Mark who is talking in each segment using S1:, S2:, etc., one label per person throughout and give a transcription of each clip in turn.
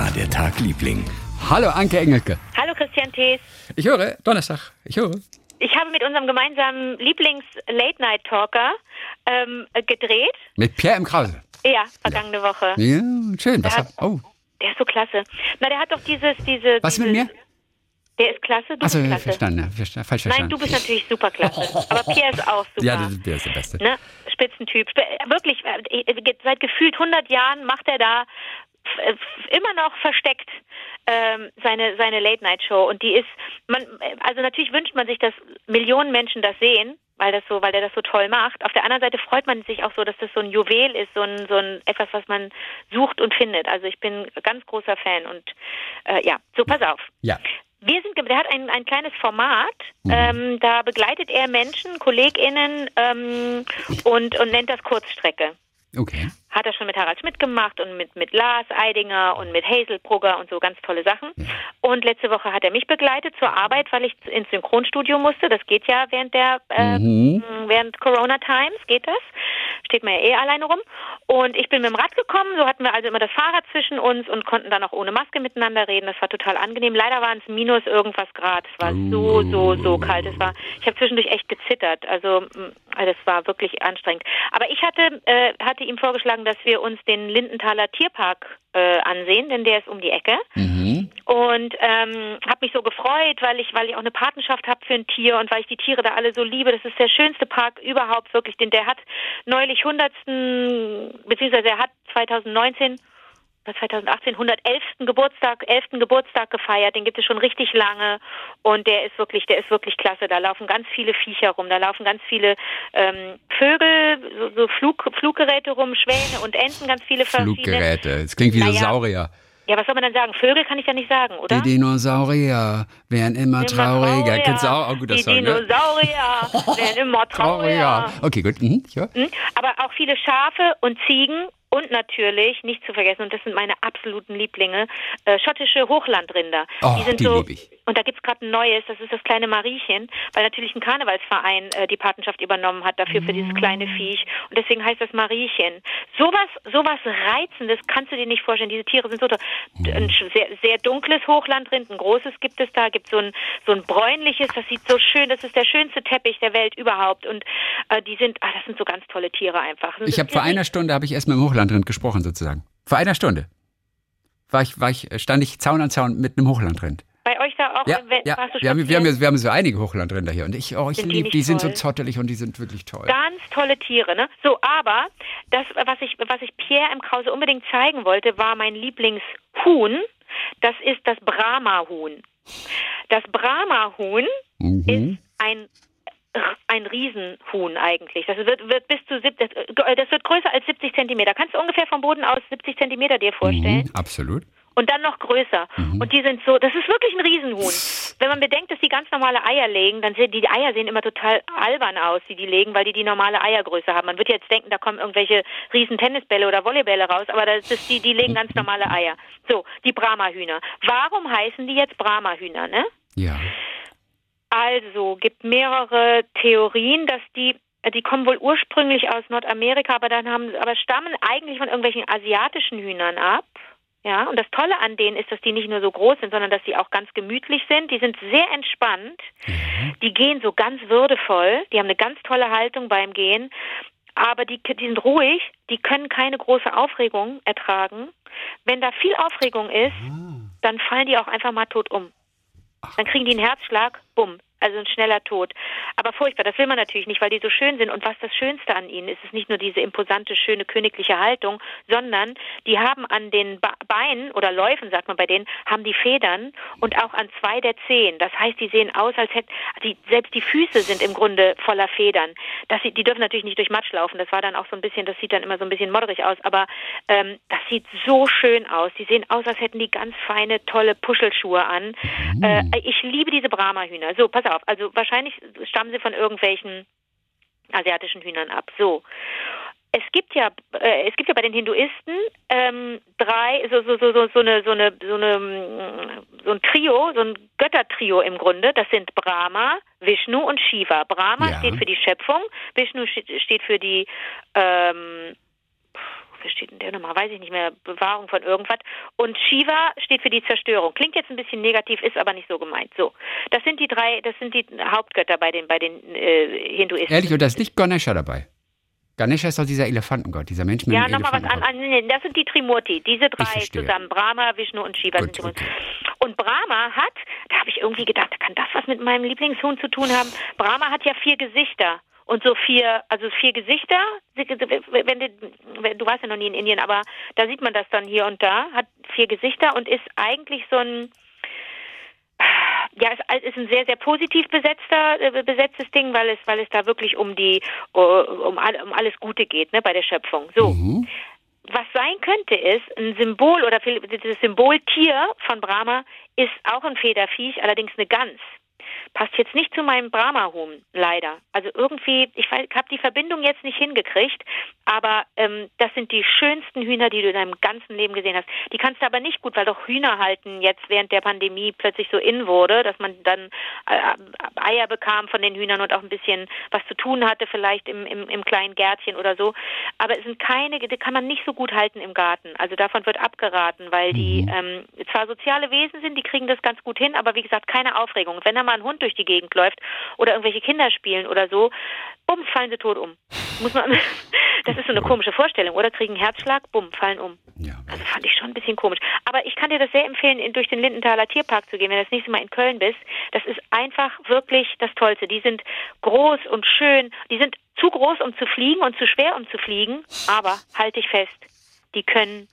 S1: war der Tag, Liebling?
S2: Hallo Anke Engelke.
S3: Hallo Christian Thees.
S2: Ich höre, Donnerstag, ich höre.
S3: Ich habe mit unserem gemeinsamen Lieblings-Late-Night-Talker ähm, gedreht.
S2: Mit Pierre im Krause.
S3: Ja, vergangene Woche.
S2: Ja, schön. Was
S3: Der hat-
S2: oh,
S3: Der ist so klasse. Na, der hat doch dieses, diese.
S2: was
S3: dieses,
S2: mit mir?
S3: Der ist klasse, du
S2: Achso,
S3: bist klasse.
S2: verstanden, ja, versta- falsch
S3: Nein,
S2: verstanden.
S3: du bist natürlich super klasse. Aber Pierre ist auch super.
S2: ja, der ist der Beste.
S3: ne? Spitzentyp. Sp wirklich, äh, äh, seit gefühlt 100 Jahren macht er da immer noch versteckt ähm, seine seine Late Night Show und die ist man also natürlich wünscht man sich, dass Millionen Menschen das sehen, weil das so weil der das so toll macht. Auf der anderen Seite freut man sich auch so, dass das so ein Juwel ist, so ein so ein etwas, was man sucht und findet. Also ich bin ganz großer Fan und äh, ja, so pass auf.
S2: Ja.
S3: Wir sind, der hat ein, ein kleines Format, ähm, da begleitet er Menschen, KollegInnen ähm, und, und nennt das Kurzstrecke.
S2: Okay.
S3: Hat er schon mit Harald Schmidt gemacht und mit, mit Lars Eidinger und mit Hazel Brugger und so ganz tolle Sachen. Und letzte Woche hat er mich begleitet zur Arbeit, weil ich ins Synchronstudio musste. Das geht ja während der äh,
S2: Mhm.
S3: während Corona Times geht das. Steht man ja eh alleine rum. Und ich bin mit dem Rad gekommen, so hatten wir also immer das Fahrrad zwischen uns und konnten dann auch ohne Maske miteinander reden. Das war total angenehm. Leider waren es minus irgendwas Grad. Es war so, so, so kalt. Es war, ich habe zwischendurch echt gezittert. Also also es war wirklich anstrengend. Aber ich hatte, äh, hatte ihm vorgeschlagen, dass wir uns den Lindenthaler Tierpark äh, ansehen, denn der ist um die Ecke
S2: Mhm.
S3: und ähm, habe mich so gefreut, weil ich weil ich auch eine Patenschaft habe für ein Tier und weil ich die Tiere da alle so liebe. Das ist der schönste Park überhaupt wirklich, denn der hat neulich 100. beziehungsweise er hat 2019 oder 2018 111. Geburtstag, 11. Geburtstag gefeiert. Den gibt es schon richtig lange und der ist wirklich, der ist wirklich klasse. Da laufen ganz viele Viecher rum, da laufen ganz viele ähm, Vögel, so, so Flug, Fluggeräte rum, Schwäne und Enten, ganz viele verschiedene.
S2: Fluggeräte. Es klingt wie
S3: Naja.
S2: Dinosaurier.
S3: Ja, was soll man dann sagen? Vögel kann ich ja nicht sagen, oder?
S2: Die Dinosaurier werden immer, trauriger. Kennst du auch? Oh, guter
S3: Die
S2: Song, ne?
S3: Dinosaurier werden immer trauriger.
S2: Okay, gut. Mhm. Ja.
S3: Hm? Aber auch viele Schafe und Ziegen und natürlich, nicht zu vergessen, und das sind meine absoluten Lieblinge, äh, schottische Hochlandrinder.
S2: Oh,
S3: die sind
S2: die
S3: so,
S2: lieb ich.
S3: Und da gibt's gerade ein neues, das ist das kleine Mariechen, weil natürlich ein Karnevalsverein äh, die Patenschaft übernommen hat dafür für dieses kleine. Viech. Und deswegen heißt das Mariechen. Sowas, sowas Reizendes kannst du dir nicht vorstellen. Diese Tiere sind so toll. Ein sehr, sehr dunkles Hochlandrind, ein großes gibt es da, gibt so ein, so ein bräunliches, das sieht so schön, das ist der schönste Teppich der Welt überhaupt. Und äh, die sind, ah, das sind so ganz tolle Tiere einfach. Das
S2: Ich habe vor einer Stunde habe ich erst mit dem Hochlandrind gesprochen sozusagen. Vor einer Stunde. War ich, war ich, stand ich Zaun an Zaun mit einem Hochlandrind.
S3: Bei euch da auch,
S2: Ja,
S3: wenn-
S2: ja.
S3: warst du
S2: Wir haben, wir, haben, wir haben so einige Hochlandrinder hier und ich, oh, ich
S3: die
S2: liebe,
S3: nicht
S2: die sind so zottelig und die sind wirklich toll.
S3: Ganz tolle Tiere, ne? So, aber das, was ich, was ich Pierre im Krause unbedingt zeigen wollte, war mein Lieblingshuhn. Das ist das Brahma-Huhn. Das Brahma-Huhn
S2: Mhm.
S3: ist ein ein Riesenhuhn eigentlich. Das wird, wird bis zu sieb- das, das wird größer als 70 Zentimeter. Kannst du ungefähr vom Boden aus 70 Zentimeter dir vorstellen?
S2: Mhm, absolut.
S3: Und dann noch größer.
S2: Mhm.
S3: Und die sind so, das ist wirklich ein Riesenhuhn. Wenn man bedenkt, dass die ganz normale Eier legen, dann sehen die Eier sehen immer total albern aus, die die legen, weil die die normale Eiergröße haben. Man wird jetzt denken, da kommen irgendwelche riesen Tennisbälle oder Volleybälle raus, aber das ist die, die legen ganz normale Eier. So, die Brahma-Hühner. Warum heißen die jetzt Brahma-Hühner, ne?
S2: Ja.
S3: Also, gibt mehrere Theorien, dass die die kommen wohl ursprünglich aus Nordamerika, aber dann haben aber stammen eigentlich von irgendwelchen asiatischen Hühnern ab. Ja, und das Tolle an denen ist, dass die nicht nur so groß sind, sondern dass sie auch ganz gemütlich sind. Die sind sehr entspannt. Die gehen so ganz würdevoll. Die haben eine ganz tolle Haltung beim Gehen. Aber die, die sind ruhig. Die können keine große Aufregung ertragen. Wenn da viel Aufregung ist, dann fallen die auch einfach mal tot um. Dann kriegen die einen Herzschlag, bumm, also ein schneller Tod. Aber furchtbar, das will man natürlich nicht, weil die so schön sind. Und was das Schönste an ihnen ist, ist nicht nur diese imposante, schöne königliche Haltung, sondern die haben an den Beinen oder Läufen, sagt man bei denen, haben die Federn und auch an zwei der Zehen. Das heißt, die sehen aus, als hätten, die, selbst die Füße sind im Grunde voller Federn. Das, die dürfen natürlich nicht durch Matsch laufen. Das war dann auch so ein bisschen, das sieht dann immer so ein bisschen modderig aus, aber ähm, das sieht so schön aus. Die sehen aus, als hätten die ganz feine, tolle Puschelschuhe an. Äh, ich liebe diese Brahma-Hühner. So, pass auf. Also wahrscheinlich stammen sie von irgendwelchen asiatischen Hühnern ab. So. Es gibt ja, äh, es gibt ja bei den Hinduisten ähm, drei, so so so so so eine so eine so eine mm, so ein Trio, so ein Göttertrio im Grunde. Das sind Brahma, Vishnu und Shiva. Brahma
S2: Ja.
S3: steht für die Schöpfung, Vishnu steht für die ähm, was steht denn der nochmal? Weiß ich nicht mehr. Bewahrung von irgendwas. Und Shiva steht für die Zerstörung. Klingt jetzt ein bisschen negativ, ist aber nicht so gemeint. So, das sind die drei, das sind die Hauptgötter bei den bei den äh, Hinduisten.
S2: Ehrlich, und da ist nicht Ganesha dabei. Ganesha ist doch dieser Elefantengott, dieser Mensch mit
S3: Ja,
S2: dem
S3: nochmal was an, an. nee, Das sind die Trimurti, diese drei zusammen. Brahma, Vishnu und Shiva sind
S2: Gut,
S3: Trimurti.
S2: okay.
S3: Und Brahma hat, da habe ich irgendwie gedacht, kann das was mit meinem Lieblingshuhn zu tun haben? Brahma hat ja vier Gesichter. Und so vier, also vier Gesichter, wenn du, wenn, du warst ja noch nie in Indien, aber da sieht man das dann hier und da, hat vier Gesichter und ist eigentlich so ein, ja, es ist ein sehr, sehr positiv besetzter, äh, besetztes Ding, weil es, weil es da wirklich um die, um, um alles Gute geht, ne, bei der Schöpfung. So.
S2: Mhm.
S3: Was sein könnte, ist ein Symbol oder das Symboltier von Brahma ist auch ein Federviech, allerdings eine Gans. Passt jetzt nicht zu meinem Brahma-Huhn, leider. Also irgendwie, ich habe die Verbindung jetzt nicht hingekriegt, aber ähm, das sind die schönsten Hühner, die du in deinem ganzen Leben gesehen hast. Die kannst du aber nicht gut, weil doch Hühner halten jetzt während der Pandemie plötzlich so in wurde, dass man dann äh, Eier bekam von den Hühnern und auch ein bisschen was zu tun hatte, vielleicht im, im, im kleinen Gärtchen oder so. Aber es sind keine, die kann man nicht so gut halten im Garten. Also davon wird abgeraten, weil die ähm, zwar soziale Wesen sind, die kriegen das ganz gut hin, aber wie gesagt, keine Aufregung. Und wenn da mal ein Hund durch die Gegend läuft oder irgendwelche Kinder spielen oder so, bums, fallen sie tot um. Muss man, das ist so eine komische Vorstellung, oder? Kriegen Herzschlag, bumm, fallen um.
S2: Ja,
S3: Also fand ich schon ein bisschen komisch. Aber ich kann dir das sehr empfehlen, in, durch den Lindenthaler Tierpark zu gehen, wenn du das nächste Mal in Köln bist. Das ist einfach wirklich das Tollste. Die sind groß und schön. Die sind zu groß, um zu fliegen und zu schwer, um zu fliegen. Aber halt dich fest, die können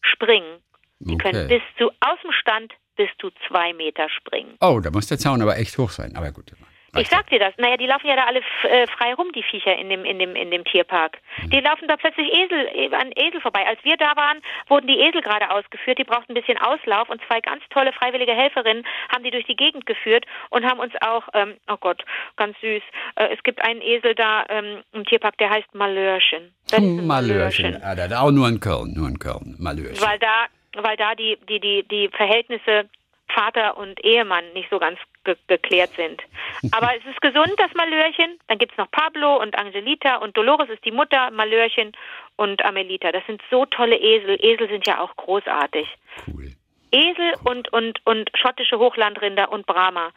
S3: springen. Die können
S2: Okay.
S3: bis zu, aus dem Stand bis zu zwei Meter springen.
S2: Oh, da muss der Zaun aber echt hoch sein. Aber gut.
S3: Ich sag dir das. Naja, die laufen ja da alle äh, frei rum, die Viecher in dem, in dem, in dem Tierpark. Die laufen da plötzlich Esel, äh, an Esel vorbei. Als wir da waren, wurden die Esel gerade ausgeführt. Die brauchten ein bisschen Auslauf und zwei ganz tolle freiwillige Helferinnen haben die durch die Gegend geführt und haben uns auch, ähm, oh Gott, ganz süß. Äh, es gibt einen Esel da ähm, im Tierpark, der heißt Malörchen. Ist ein
S2: Malörchen. Ah, da, auch nur in Köln, nur in Köln. Malörchen.
S3: weil da, weil da die, die, die, die Verhältnisse Vater und Ehemann nicht so ganz ge geklärt sind. Aber es ist gesund, das Malörchen. Dann gibt's noch Pablo und Angelita und Dolores ist die Mutter, Malörchen und Amelita. Das sind so tolle Esel. Esel sind ja auch großartig.
S2: Cool.
S3: Esel und, und, und schottische Hochlandrinder und Brahma.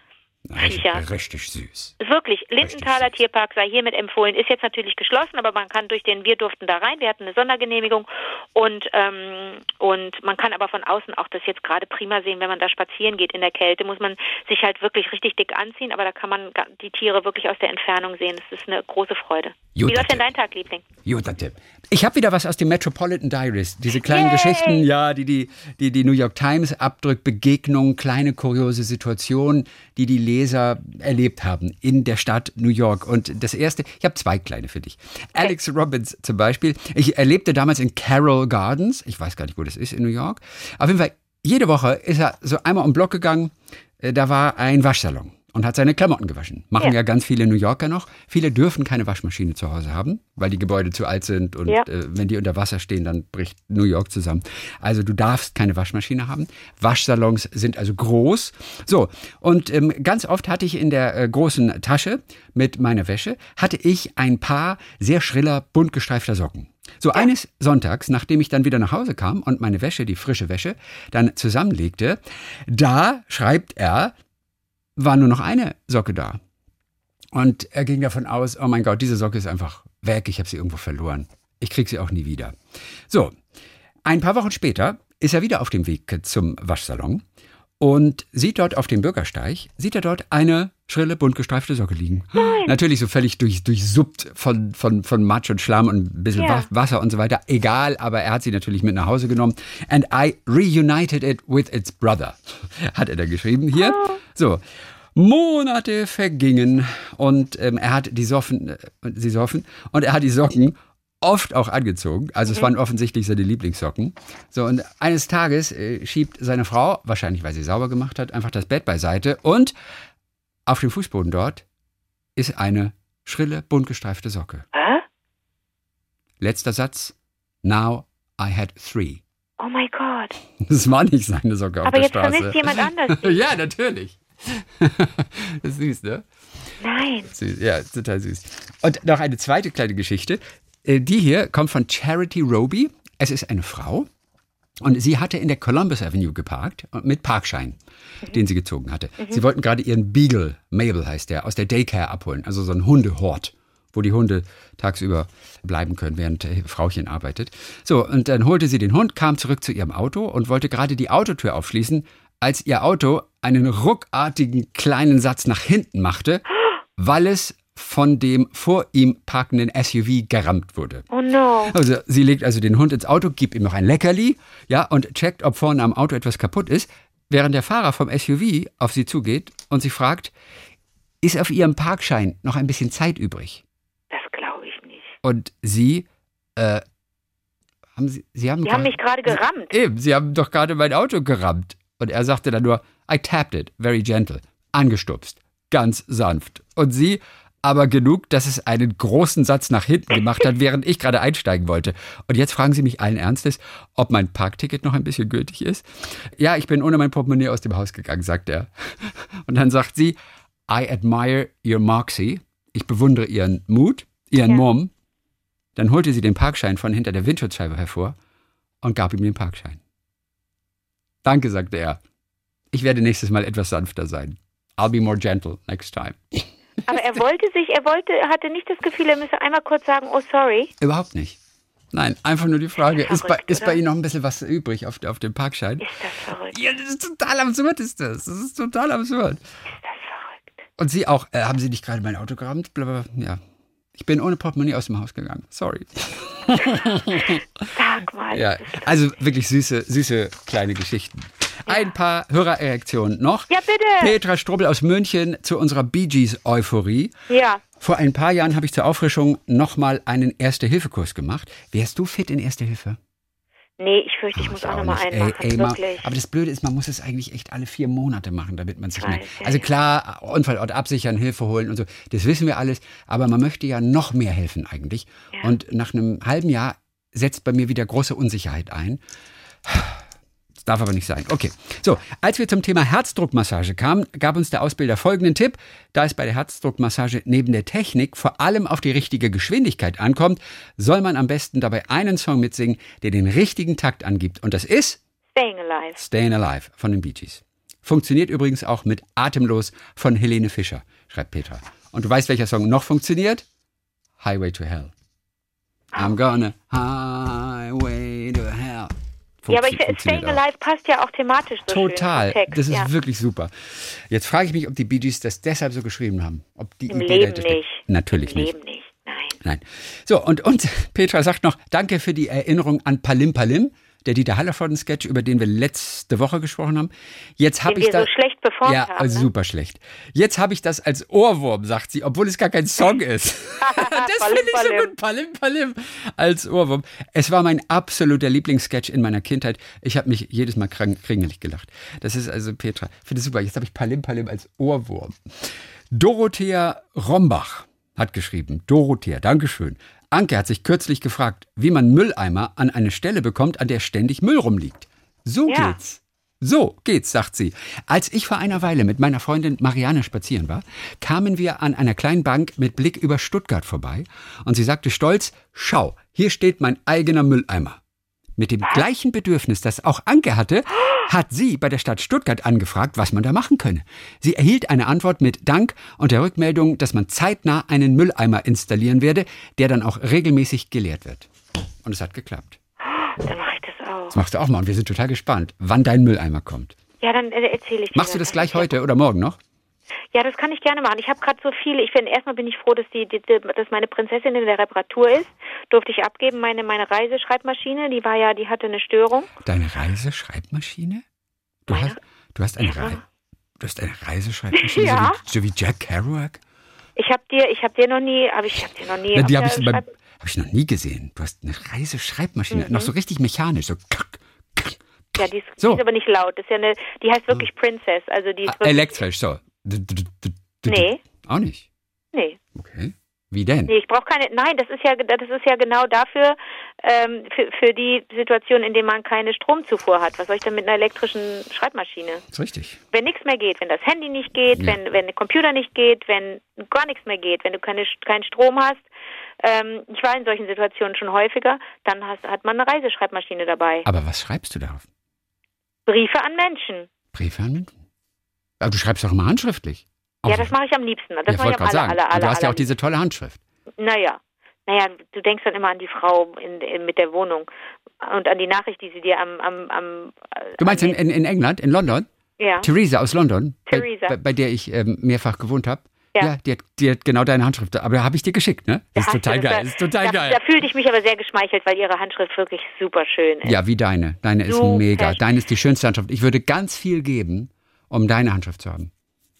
S3: Viecher.
S2: Richtig, süß.
S3: Wirklich, Lindenthaler
S2: süß.
S3: Tierpark sei hiermit empfohlen. Ist jetzt natürlich geschlossen, aber man kann durch den, wir durften da rein, wir hatten eine Sondergenehmigung und, ähm, und man kann aber von außen auch das jetzt gerade prima sehen, wenn man da spazieren geht in der Kälte, muss man sich halt wirklich richtig dick anziehen, aber da kann man die Tiere wirklich aus der Entfernung sehen. Das ist eine große Freude.
S2: Gut,
S3: Wie läuft denn dein Tag, Liebling?
S2: Guter Tipp. Ich habe wieder was aus den Metropolitan Diaries. Diese kleinen
S3: Yay!
S2: Geschichten, ja, die die, die die New York Times abdrückt, Begegnungen, kleine kuriose Situationen, die die Leser erlebt haben in der Stadt New York. Und das erste, ich habe zwei kleine für dich. Alex Robbins zum Beispiel. Ich erlebte damals in Carroll Gardens. Ich weiß gar nicht, wo das ist in New York. Auf jeden Fall, jede Woche ist er so einmal um den Block gegangen. Äh, Da war ein Waschsalon und hat seine Klamotten gewaschen. Machen ja,
S3: Ja.
S2: ganz viele New Yorker noch. Viele dürfen keine Waschmaschine zu Hause haben, weil die Gebäude zu alt sind und
S3: Ja.
S2: äh, wenn die unter Wasser stehen, dann bricht New York zusammen. Also du darfst keine Waschmaschine haben. Waschsalons sind also groß. So, und ähm, ganz oft hatte ich in der äh, großen Tasche mit meiner Wäsche, hatte ich ein paar sehr schriller, bunt gestreifter Socken. So eines Sonntags, nachdem ich dann wieder nach Hause kam und meine Wäsche, die frische Wäsche, dann zusammenlegte, da schreibt er, war nur noch eine Socke da. Und er ging davon aus, oh mein Gott, diese Socke ist einfach weg, ich habe sie irgendwo verloren. Ich kriege sie auch nie wieder. So, ein paar Wochen später ist er wieder auf dem Weg zum Waschsalon und sieht dort auf dem Bürgersteig, sieht er dort eine schrille, bunt gestreifte Socke liegen. Natürlich so völlig durch, durchsuppt von, von, von Matsch und Schlamm und ein bisschen
S3: Ja.
S2: Wa- Wasser und so weiter. Egal, aber er hat sie natürlich mit nach Hause genommen. And I reunited it with its brother, hat er da geschrieben hier. So. Monate vergingen und ähm, er hat die Soffen, äh, sie soffen und er hat die Socken oft auch angezogen. Also es waren offensichtlich seine Lieblingssocken. So und eines Tages äh, schiebt seine Frau, wahrscheinlich weil sie sauber gemacht hat, einfach das Bett beiseite und auf dem Fußboden dort ist eine schrille, bunt gestreifte Socke.
S3: Hä?
S2: Letzter Satz. Now I had three.
S3: Oh mein Gott.
S2: Das war nicht seine Socke auf
S3: Aber
S2: der
S3: jetzt
S2: Straße.
S3: vermisst jemand anders.
S2: ja, natürlich. das ist süß, ne?
S3: Nein.
S2: Süß, ja, total süß. Und noch eine zweite kleine Geschichte. Äh, die hier kommt von Charity Roby. Es ist eine Frau. Und sie hatte in der Columbus Avenue geparkt mit Parkschein, mhm. den sie gezogen hatte. Mhm. Sie wollten gerade ihren Beagle, Mabel heißt der, aus der Daycare abholen, also so ein Hundehort, wo die Hunde tagsüber bleiben können, während Frauchen arbeitet. So, und dann holte sie den Hund, kam zurück zu ihrem Auto und wollte gerade die Autotür aufschließen, als ihr Auto einen ruckartigen kleinen Satz nach hinten machte, weil es von dem vor ihm parkenden SUV gerammt wurde.
S3: Oh no.
S2: Also sie legt also den Hund ins Auto, gibt ihm noch ein Leckerli, ja, und checkt, ob vorne am Auto etwas kaputt ist, während der Fahrer vom SUV auf sie zugeht und sie fragt, ist auf ihrem Parkschein noch ein bisschen Zeit übrig?
S3: Das glaube ich nicht.
S2: Und sie, äh, haben sie, sie haben,
S3: sie haben mich gerade gerammt.
S2: Eben, sie haben doch gerade mein Auto gerammt. Und er sagte dann nur, I tapped it, very gentle, angestupst, ganz sanft. Und sie, aber genug, dass es einen großen Satz nach hinten gemacht hat, während ich gerade einsteigen wollte. Und jetzt fragen Sie mich allen Ernstes, ob mein Parkticket noch ein bisschen gültig ist. Ja, ich bin ohne mein Portemonnaie aus dem Haus gegangen, sagt er. Und dann sagt sie, I admire your moxie. Ich bewundere Ihren Mut, Ihren ja. Mumm. Dann holte sie den Parkschein von hinter der Windschutzscheibe hervor und gab ihm den Parkschein. Danke, sagte er. Ich werde nächstes Mal etwas sanfter sein. I'll be more gentle next time.
S3: Aber er wollte sich, er wollte, hatte nicht das Gefühl, er müsse einmal kurz sagen, oh sorry.
S2: Überhaupt nicht. Nein, einfach nur die Frage, ist, verrückt, ist, bei, ist bei Ihnen noch ein bisschen was übrig auf, auf dem Parkschein?
S3: Ist das verrückt?
S2: Ja, das ist total absurd, ist das. Das ist total absurd.
S3: Ist das verrückt?
S2: Und Sie auch, äh, haben Sie nicht gerade mein Auto gerammt? Blablabla. Ja. Ich bin ohne Portemonnaie aus dem Haus gegangen. Sorry.
S3: Sag mal.
S2: Ja, also wirklich süße, süße kleine Geschichten. Ein paar Hörerreaktionen noch.
S3: Ja, bitte.
S2: Petra Strubbel aus München zu unserer Bee Gees Euphorie.
S3: Ja.
S2: Vor ein paar Jahren habe ich zur Auffrischung nochmal einen Erste-Hilfe-Kurs gemacht. Wärst du fit in Erste Hilfe?
S3: Nee, ich fürchte, ich oh, muss auch nochmal einen machen, ey, wirklich.
S2: aber das Blöde ist, man muss es eigentlich echt alle vier Monate machen, damit man sich nicht... Also klar, Unfallort absichern, Hilfe holen und so, das wissen wir alles, aber man möchte ja noch mehr helfen eigentlich. Ja. Und nach einem halben Jahr setzt bei mir wieder große Unsicherheit ein. Darf aber nicht sein. Okay. So, als wir zum Thema Herzdruckmassage kamen, gab uns der Ausbilder folgenden Tipp. Da es bei der Herzdruckmassage neben der Technik vor allem auf die richtige Geschwindigkeit ankommt, soll man am besten dabei einen Song mitsingen, der den richtigen Takt angibt. Und das ist
S3: Staying Alive.
S2: Staying Alive von den Bee Gees. Funktioniert übrigens auch mit Atemlos von Helene Fischer, schreibt Petra. Und du weißt, welcher Song noch funktioniert? Highway to Hell. I'm gonna highway to hell.
S3: Ja, aber ich, Staying Alive passt ja auch thematisch
S2: so Total.
S3: Schön
S2: das ist ja. wirklich super. Jetzt frage ich mich, ob die Bee Gees das deshalb so geschrieben haben. Ob die
S3: Im Idee Leben nicht.
S2: Natürlich
S3: Im
S2: nicht.
S3: Leben nicht. Nein.
S2: Nein. So, und, und Petra sagt noch, danke für die Erinnerung an Palim Palim der Dieter Hallervorden-Sketch, über den wir letzte Woche gesprochen haben. Jetzt habe ich
S3: das so schlecht performt
S2: ja,
S3: haben.
S2: Ja, super schlecht. Jetzt habe ich das als Ohrwurm, sagt sie, obwohl es gar kein Song ist. das finde ich so gut. Palim, palim. Als Ohrwurm. Es war mein absoluter Lieblingssketch in meiner Kindheit. Ich habe mich jedes Mal kringelig gelacht. Das ist also Petra. Finde super. Jetzt habe ich Palim, palim als Ohrwurm. Dorothea Rombach hat geschrieben. Dorothea, Dankeschön. Anke hat sich kürzlich gefragt, wie man Mülleimer an eine Stelle bekommt, an der ständig Müll rumliegt. So ja. geht's. So geht's, sagt sie. Als ich vor einer Weile mit meiner Freundin Marianne spazieren war, kamen wir an einer kleinen Bank mit Blick über Stuttgart vorbei und sie sagte stolz, schau, hier steht mein eigener Mülleimer. Mit dem gleichen Bedürfnis, das auch Anke hatte, hat sie bei der Stadt Stuttgart angefragt, was man da machen könne. Sie erhielt eine Antwort mit Dank und der Rückmeldung, dass man zeitnah einen Mülleimer installieren werde, der dann auch regelmäßig geleert wird. Und es hat geklappt.
S3: Dann mache ich das auch.
S2: Das machst du auch mal und wir sind total gespannt, wann dein Mülleimer kommt.
S3: Ja, dann äh, erzähle ich dir.
S2: Machst du das gleich heute oder morgen noch?
S3: Ja, das kann ich gerne machen. Ich habe gerade so viele. Ich bin erstmal bin ich froh, dass die, die, dass meine Prinzessin in der Reparatur ist. Durfte ich abgeben. Meine meine Reiseschreibmaschine, die war ja, die hatte eine Störung.
S2: Deine Reiseschreibmaschine? Du meine? hast du hast eine ja. du hast eine Reiseschreibmaschine, ja. so, wie, so wie Jack Kerouac?
S3: Ich habe dir, ich habe dir noch nie, aber ich habe dir noch nie.
S2: Na, die habe ich, hab ich noch nie gesehen. Du hast eine Reiseschreibmaschine, mhm. noch so richtig mechanisch, so.
S3: Ja, die ist, so. die ist aber nicht laut. Das ist ja eine, die heißt wirklich Princess, also die ist ah,
S2: elektrisch, so.
S3: Nee.
S2: Auch nicht?
S3: Nee.
S2: Okay. Wie denn?
S3: Nee, ich brauche keine. Nein, das ist ja, das ist ja genau dafür, ähm, für, für die Situation, in der man keine Stromzufuhr hat. Was soll ich denn mit einer elektrischen Schreibmaschine?
S2: Das ist richtig.
S3: Wenn nichts mehr geht, wenn das Handy nicht geht, ja. wenn, wenn der Computer nicht geht, wenn gar nichts mehr geht, wenn du keine, keinen Strom hast, ähm, ich war in solchen Situationen schon häufiger, dann hast, hat man eine Reiseschreibmaschine dabei.
S2: Aber was schreibst du darauf?
S3: Briefe an Menschen.
S2: Briefe an Menschen? Aber du schreibst doch immer handschriftlich.
S3: Ja, das mache ich am liebsten. Das
S2: ja,
S3: ich
S2: wollte
S3: am
S2: gerade sagen.
S3: aller, aller,
S2: du hast ja auch diese tolle Handschrift.
S3: Naja. Naja, du denkst dann immer an die Frau in, in, mit der Wohnung und an die Nachricht, die sie dir am... am, am äh,
S2: Du meinst
S3: an
S2: in, in, England, in London?
S3: Ja.
S2: Theresa aus London,
S3: Theresa.
S2: Bei, bei, bei der ich ähm, mehrfach gewohnt habe.
S3: Ja.
S2: die, hat, die hat genau deine Handschrift. Aber habe ich dir geschickt, ne? Das ist
S3: Hast du
S2: total
S3: das
S2: geil.
S3: da-
S2: Das ist total
S3: da,
S2: geil.
S3: Da fühlte ich mich aber sehr geschmeichelt, weil ihre Handschrift wirklich super schön ist.
S2: Ja, wie deine. Deine ist
S3: Super
S2: mega. Deine ist die schönste Handschrift. Ich würde ganz viel geben, um deine Handschrift zu haben.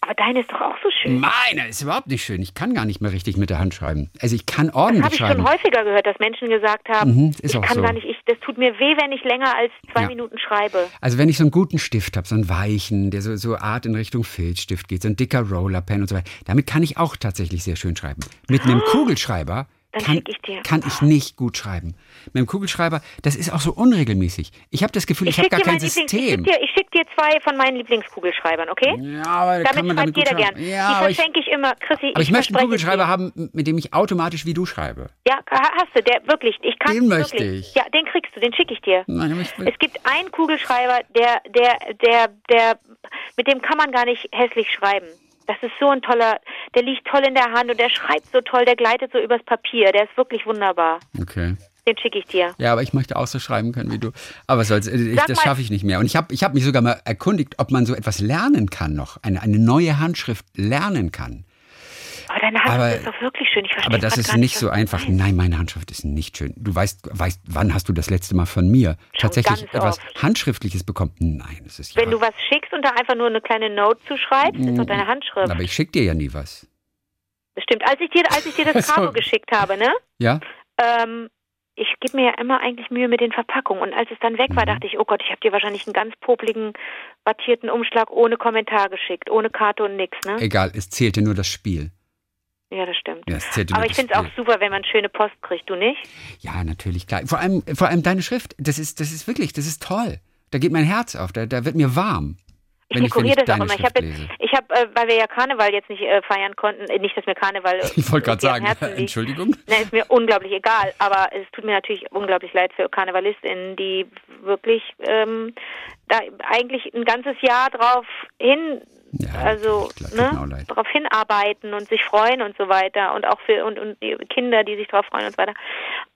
S3: Aber deine ist doch auch so schön.
S2: Meine ist überhaupt nicht schön. Ich kann gar nicht mehr richtig mit der Hand schreiben. Also ich kann
S3: Das habe
S2: ordentlich
S3: ich
S2: schreiben.
S3: schon häufiger gehört, dass Menschen gesagt haben,
S2: Mhm,
S3: ich kann
S2: so.
S3: gar nicht, ich, das tut mir weh, wenn ich länger als zwei
S2: Ja.
S3: Minuten schreibe.
S2: Also wenn ich so einen guten Stift habe, so einen weichen, der so, so Art in Richtung Filzstift geht, so ein dicker Rollerpen und so weiter, damit kann ich auch tatsächlich sehr schön schreiben. Mit einem Kugelschreiber
S3: Dann
S2: kann,
S3: ich dir.
S2: kann ich nicht gut schreiben. Mit dem Kugelschreiber, das ist auch so unregelmäßig. Ich habe das Gefühl, ich, habe
S3: schick
S2: gar kein
S3: mein Lieblings- Ich
S2: System.
S3: schick, dir, ich schick dir zwei von meinen Lieblingskugelschreibern, okay?
S2: Ja, aber
S3: damit
S2: kann man damit
S3: jeder gern.
S2: Ja,
S3: die
S2: aber ich,
S3: verschenke ich, immer, Chrissy.
S2: aber ich möchte einen Kugelschreiber haben, mit dem ich automatisch wie du schreibe.
S3: Ja, ha- hast du, der wirklich, ich kann
S2: Den möchte
S3: wirklich.
S2: ich.
S3: Ja, den kriegst du, den schicke ich dir.
S2: Nein, ich
S3: Es gibt einen Kugelschreiber, der, der, der, der, mit dem kann man gar nicht hässlich schreiben. Das ist so ein toller, der liegt toll in der Hand und der schreibt so toll, der gleitet so übers Papier. Der ist wirklich wunderbar.
S2: okay.
S3: Den schicke ich dir.
S2: Ja, aber ich möchte auch so schreiben können wie du. Aber soll's, ich,
S3: Sag
S2: das schaffe ich nicht mehr. Und ich habe ich hab mich sogar mal erkundigt, ob man so etwas lernen kann noch, eine, eine neue Handschrift lernen kann.
S3: Aber deine Hand
S2: Aber-
S3: ist doch wirklich schön. Ich verstehe
S2: Aber das ist nicht so einfach. Nein, meine Handschrift ist nicht schön. Du weißt, weißt, wann hast du das letzte Mal von mir
S3: Schon
S2: tatsächlich etwas
S3: oft.
S2: Handschriftliches bekommen? Nein, das ist ja.
S3: Wenn du was schickst und da einfach nur eine kleine Note zuschreibst, ist doch deine Handschrift.
S2: aber ich schicke dir ja nie was.
S3: Bestimmt. Als ich dir, als ich dir das. Caro geschickt habe, ne?
S2: Ja?
S3: Ähm, ich gebe mir ja immer eigentlich Mühe mit den Verpackungen. Und als es dann weg war,
S2: Mhm.
S3: dachte ich, oh Gott, ich habe dir wahrscheinlich einen ganz popligen, wattierten Umschlag ohne Kommentar geschickt, ohne Karte und nix, ne?
S2: Egal, es zählte nur das Spiel.
S3: Ja, das stimmt.
S2: Zählte
S3: Aber ich
S2: das
S3: finde es auch super, wenn man schöne Post kriegt, du nicht?
S2: Ja, natürlich, klar. Vor allem, vor allem deine Schrift, das ist, das ist wirklich, das ist toll. Da geht mein Herz auf, da, da wird mir warm.
S3: Ich dekoriere das auch immer. Ich
S2: Schrift
S3: ich habe, äh, weil wir ja Karneval jetzt nicht äh, feiern konnten, äh, nicht, dass mir Karneval. äh,
S2: Ich wollte gerade
S3: irgendwie am
S2: sagen. Entschuldigung.
S3: Nein, ist mir unglaublich egal, aber es tut mir natürlich unglaublich leid für KarnevalistInnen, die wirklich ähm, da eigentlich ein ganzes Jahr drauf hin,
S2: Ja,
S3: also
S2: mir auch
S3: ne, darauf hinarbeiten und sich freuen und so weiter und auch für und, und die Kinder, die sich darauf freuen und so weiter.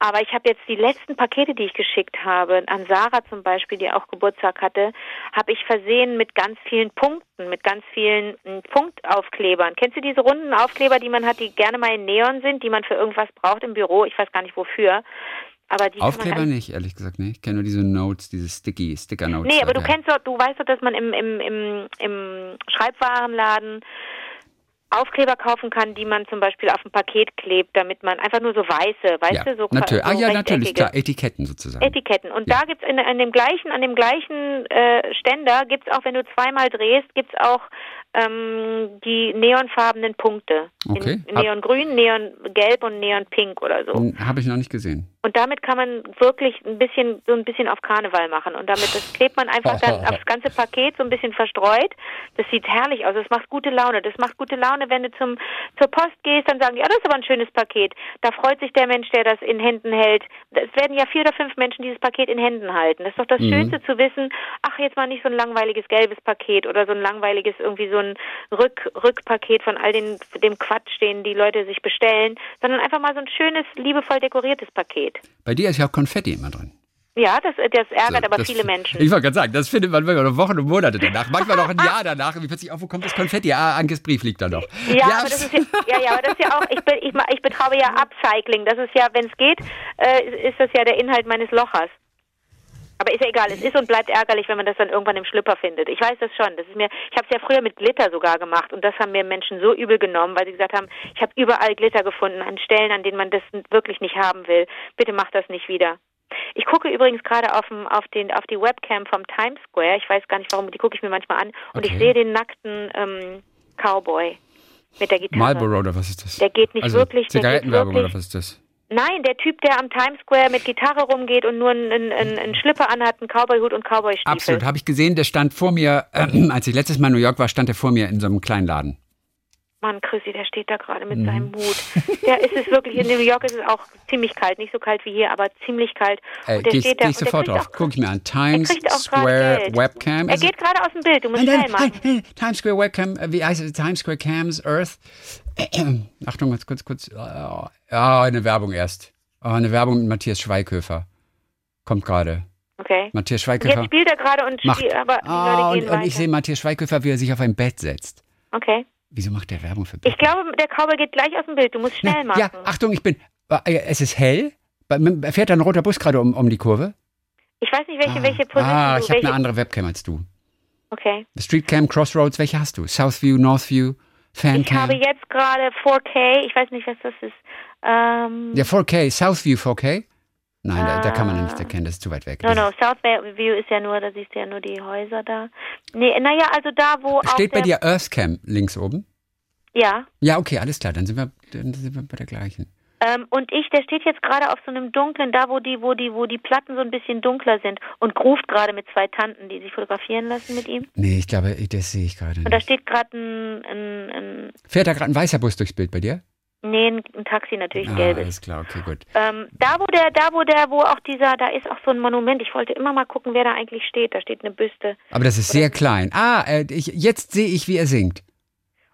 S3: Aber ich habe jetzt die letzten Pakete, die ich geschickt habe, an Sarah zum Beispiel, die auch Geburtstag hatte, habe ich versehen mit ganz vielen Punkten, mit ganz vielen mm, Punktaufklebern. Kennst du diese runden Aufkleber, die man hat, die gerne mal in Neon sind, die man für irgendwas braucht im Büro? Ich weiß gar nicht wofür.
S2: Aufkleber nicht, ehrlich gesagt, nicht. Ich kenne nur diese Notes, diese Sticky, Sticker-Notes.
S3: Nee, aber du kennst doch, du weißt doch, dass man im, im, im, im Schreibwarenladen Aufkleber kaufen kann, die man zum Beispiel auf ein Paket klebt, damit man einfach nur so weiße, weißt
S2: ja,
S3: du, so,
S2: natürlich.
S3: so
S2: ah, ja, natürlich, klar. Etiketten sozusagen.
S3: Etiketten. Und
S2: Ja.
S3: da gibt's in, an dem gleichen, an dem gleichen äh, Ständer gibt's auch, wenn du zweimal drehst, gibt's auch ähm, die neonfarbenen Punkte.
S2: Okay.
S3: In Neongrün, Neongelb und Neonpink oder so.
S2: Habe ich noch nicht gesehen.
S3: Und damit kann man wirklich ein bisschen, so ein bisschen auf Karneval machen. Und damit, das klebt man einfach dann aufs ganze Paket so ein bisschen verstreut. Das sieht herrlich aus. Das macht gute Laune. Das macht gute Laune, wenn du zum, zur Post gehst, dann sagen die, ja, das ist aber ein schönes Paket. Da freut sich der Mensch, der das in Händen hält. Es werden ja vier oder fünf Menschen dieses Paket in Händen halten. Das ist doch das
S2: Mhm.
S3: Schönste zu wissen, ach, jetzt mal nicht so ein langweiliges gelbes Paket oder so ein langweiliges irgendwie so ein Rück, Rückpaket von all den, dem Quatsch, den die Leute sich bestellen, sondern einfach mal so ein schönes, liebevoll dekoriertes Paket.
S2: Bei dir ist ja auch Konfetti immer drin.
S3: Ja, das, das ärgert
S2: So,
S3: aber
S2: das-
S3: viele Menschen.
S2: Ich wollte gerade sagen, das findet man wirklich noch Wochen und Monate danach. Manchmal noch ein Jahr danach. Wie plötzlich, oh, wo kommt das Konfetti? Ah, Ankes Brief liegt da noch.
S3: Ja, aber das ist ja, ja, ja, aber das ist ja auch, ich, ich, ich betreibe ja Upcycling. Das ist ja, wenn es geht, äh, ist das ja der Inhalt meines Lochers. Aber ist ja egal, es ist und bleibt ärgerlich, wenn man das dann irgendwann im Schlüpper findet. Ich weiß das schon. Das ist mir, ich habe es ja früher mit Glitter sogar gemacht und das haben mir Menschen so übel genommen, weil sie gesagt haben, ich habe überall Glitter gefunden an Stellen, an denen man das wirklich nicht haben will. Bitte mach das nicht wieder. Ich gucke übrigens gerade auf, dem- auf, den, auf die Webcam vom Times Square. Ich weiß gar nicht warum, die gucke ich mir manchmal an. Und
S2: Okay.
S3: ich sehe den nackten ähm, Cowboy mit der Gitarre.
S2: Marlboro oder was ist das?
S3: Der geht nicht
S2: also,
S3: wirklich,
S2: Zigarettenwerbung
S3: wirklich-
S2: oder was ist das?
S3: Nein, der Typ, der am Times Square mit Gitarre rumgeht und nur einen, einen, einen Schlipper anhat, einen Cowboyhut und Cowboystiefel.
S2: Absolut, habe ich gesehen, der stand vor mir, äh, als ich letztes Mal in New York war, stand er vor mir in so einem kleinen Laden.
S3: Mann, Chrissy, der steht da gerade mit
S2: Mhm.
S3: seinem Hut. Der ist es wirklich, in New York ist es auch ziemlich kalt. Nicht so kalt wie hier, aber ziemlich kalt.
S2: Äh,
S3: Und der
S2: Geh
S3: steht da
S2: geh ich sofort drauf.
S3: auch-
S2: Guck ich mir an. Times Square. Webcam.
S3: Er geht gerade aus dem Bild, du musst
S2: Nein,
S3: schnell machen.
S2: nein, Times Square Webcam, äh, wie heißt es? Times Square Cams, Earth. Achtung, kurz, kurz, kurz. Ja, eine Werbung erst. Oh, eine Werbung mit Matthias Schweighöfer. Kommt gerade.
S3: Okay.
S2: Matthias
S3: Und jetzt
S2: Schweighöfer
S3: spielt er gerade und
S2: macht.
S3: spielt, aber
S2: Ah, und, und ich sehe Matthias Schweighöfer, wie er sich auf ein Bett setzt.
S3: okay.
S2: Wieso macht der Werbung für
S3: Ich glaube, der Cowboy geht gleich aus dem Bild. Du musst schnell machen.
S2: Ja, Achtung, ich bin. äh, Es ist hell. Fährt da ein roter Bus gerade um, um die Kurve?
S3: Ich weiß nicht, welche,
S2: ah,
S3: welche Position
S2: ah, ich habe eine andere Webcam als du.
S3: Okay.
S2: Streetcam, Crossroads, welche hast du? Southview, Northview,
S3: Ich habe
S2: Fancam?
S3: jetzt gerade 4K. Ich weiß nicht, was das ist. Ähm,
S2: Ja, 4K, Southview 4K? Nein, da, da kann man
S3: Ah.
S2: nichts erkennen, das ist zu weit weg.
S3: No, no, South View ist ja nur, da siehst du ja nur die Häuser da. Nee, naja, also da, wo auch
S2: Steht bei dir Earthcam links oben?
S3: Ja,
S2: Ja, okay, alles klar, dann sind wir, dann sind wir bei der gleichen.
S3: Ähm, und ich, der steht jetzt gerade auf so einem dunklen, da wo die, wo die, wo die Platten so ein bisschen dunkler sind und ruft gerade mit zwei Tanten, die sich fotografieren lassen mit ihm.
S2: Nee, ich glaube, das sehe ich gerade
S3: Und da steht gerade ein, ein, ein,
S2: Fährt da gerade ein weißer Bus durchs Bild bei dir?
S3: nee, ein, Taxi natürlich,
S2: Ah,
S3: gelbes.
S2: alles klar, okay, gut.
S3: Ähm, da wo der, da wo der, wo auch dieser, da ist auch so ein Monument. Ich wollte immer mal gucken, wer da eigentlich steht. Da steht eine Büste.
S2: Aber das ist sehr klein. Ah, äh, ich, jetzt sehe ich, wie er singt.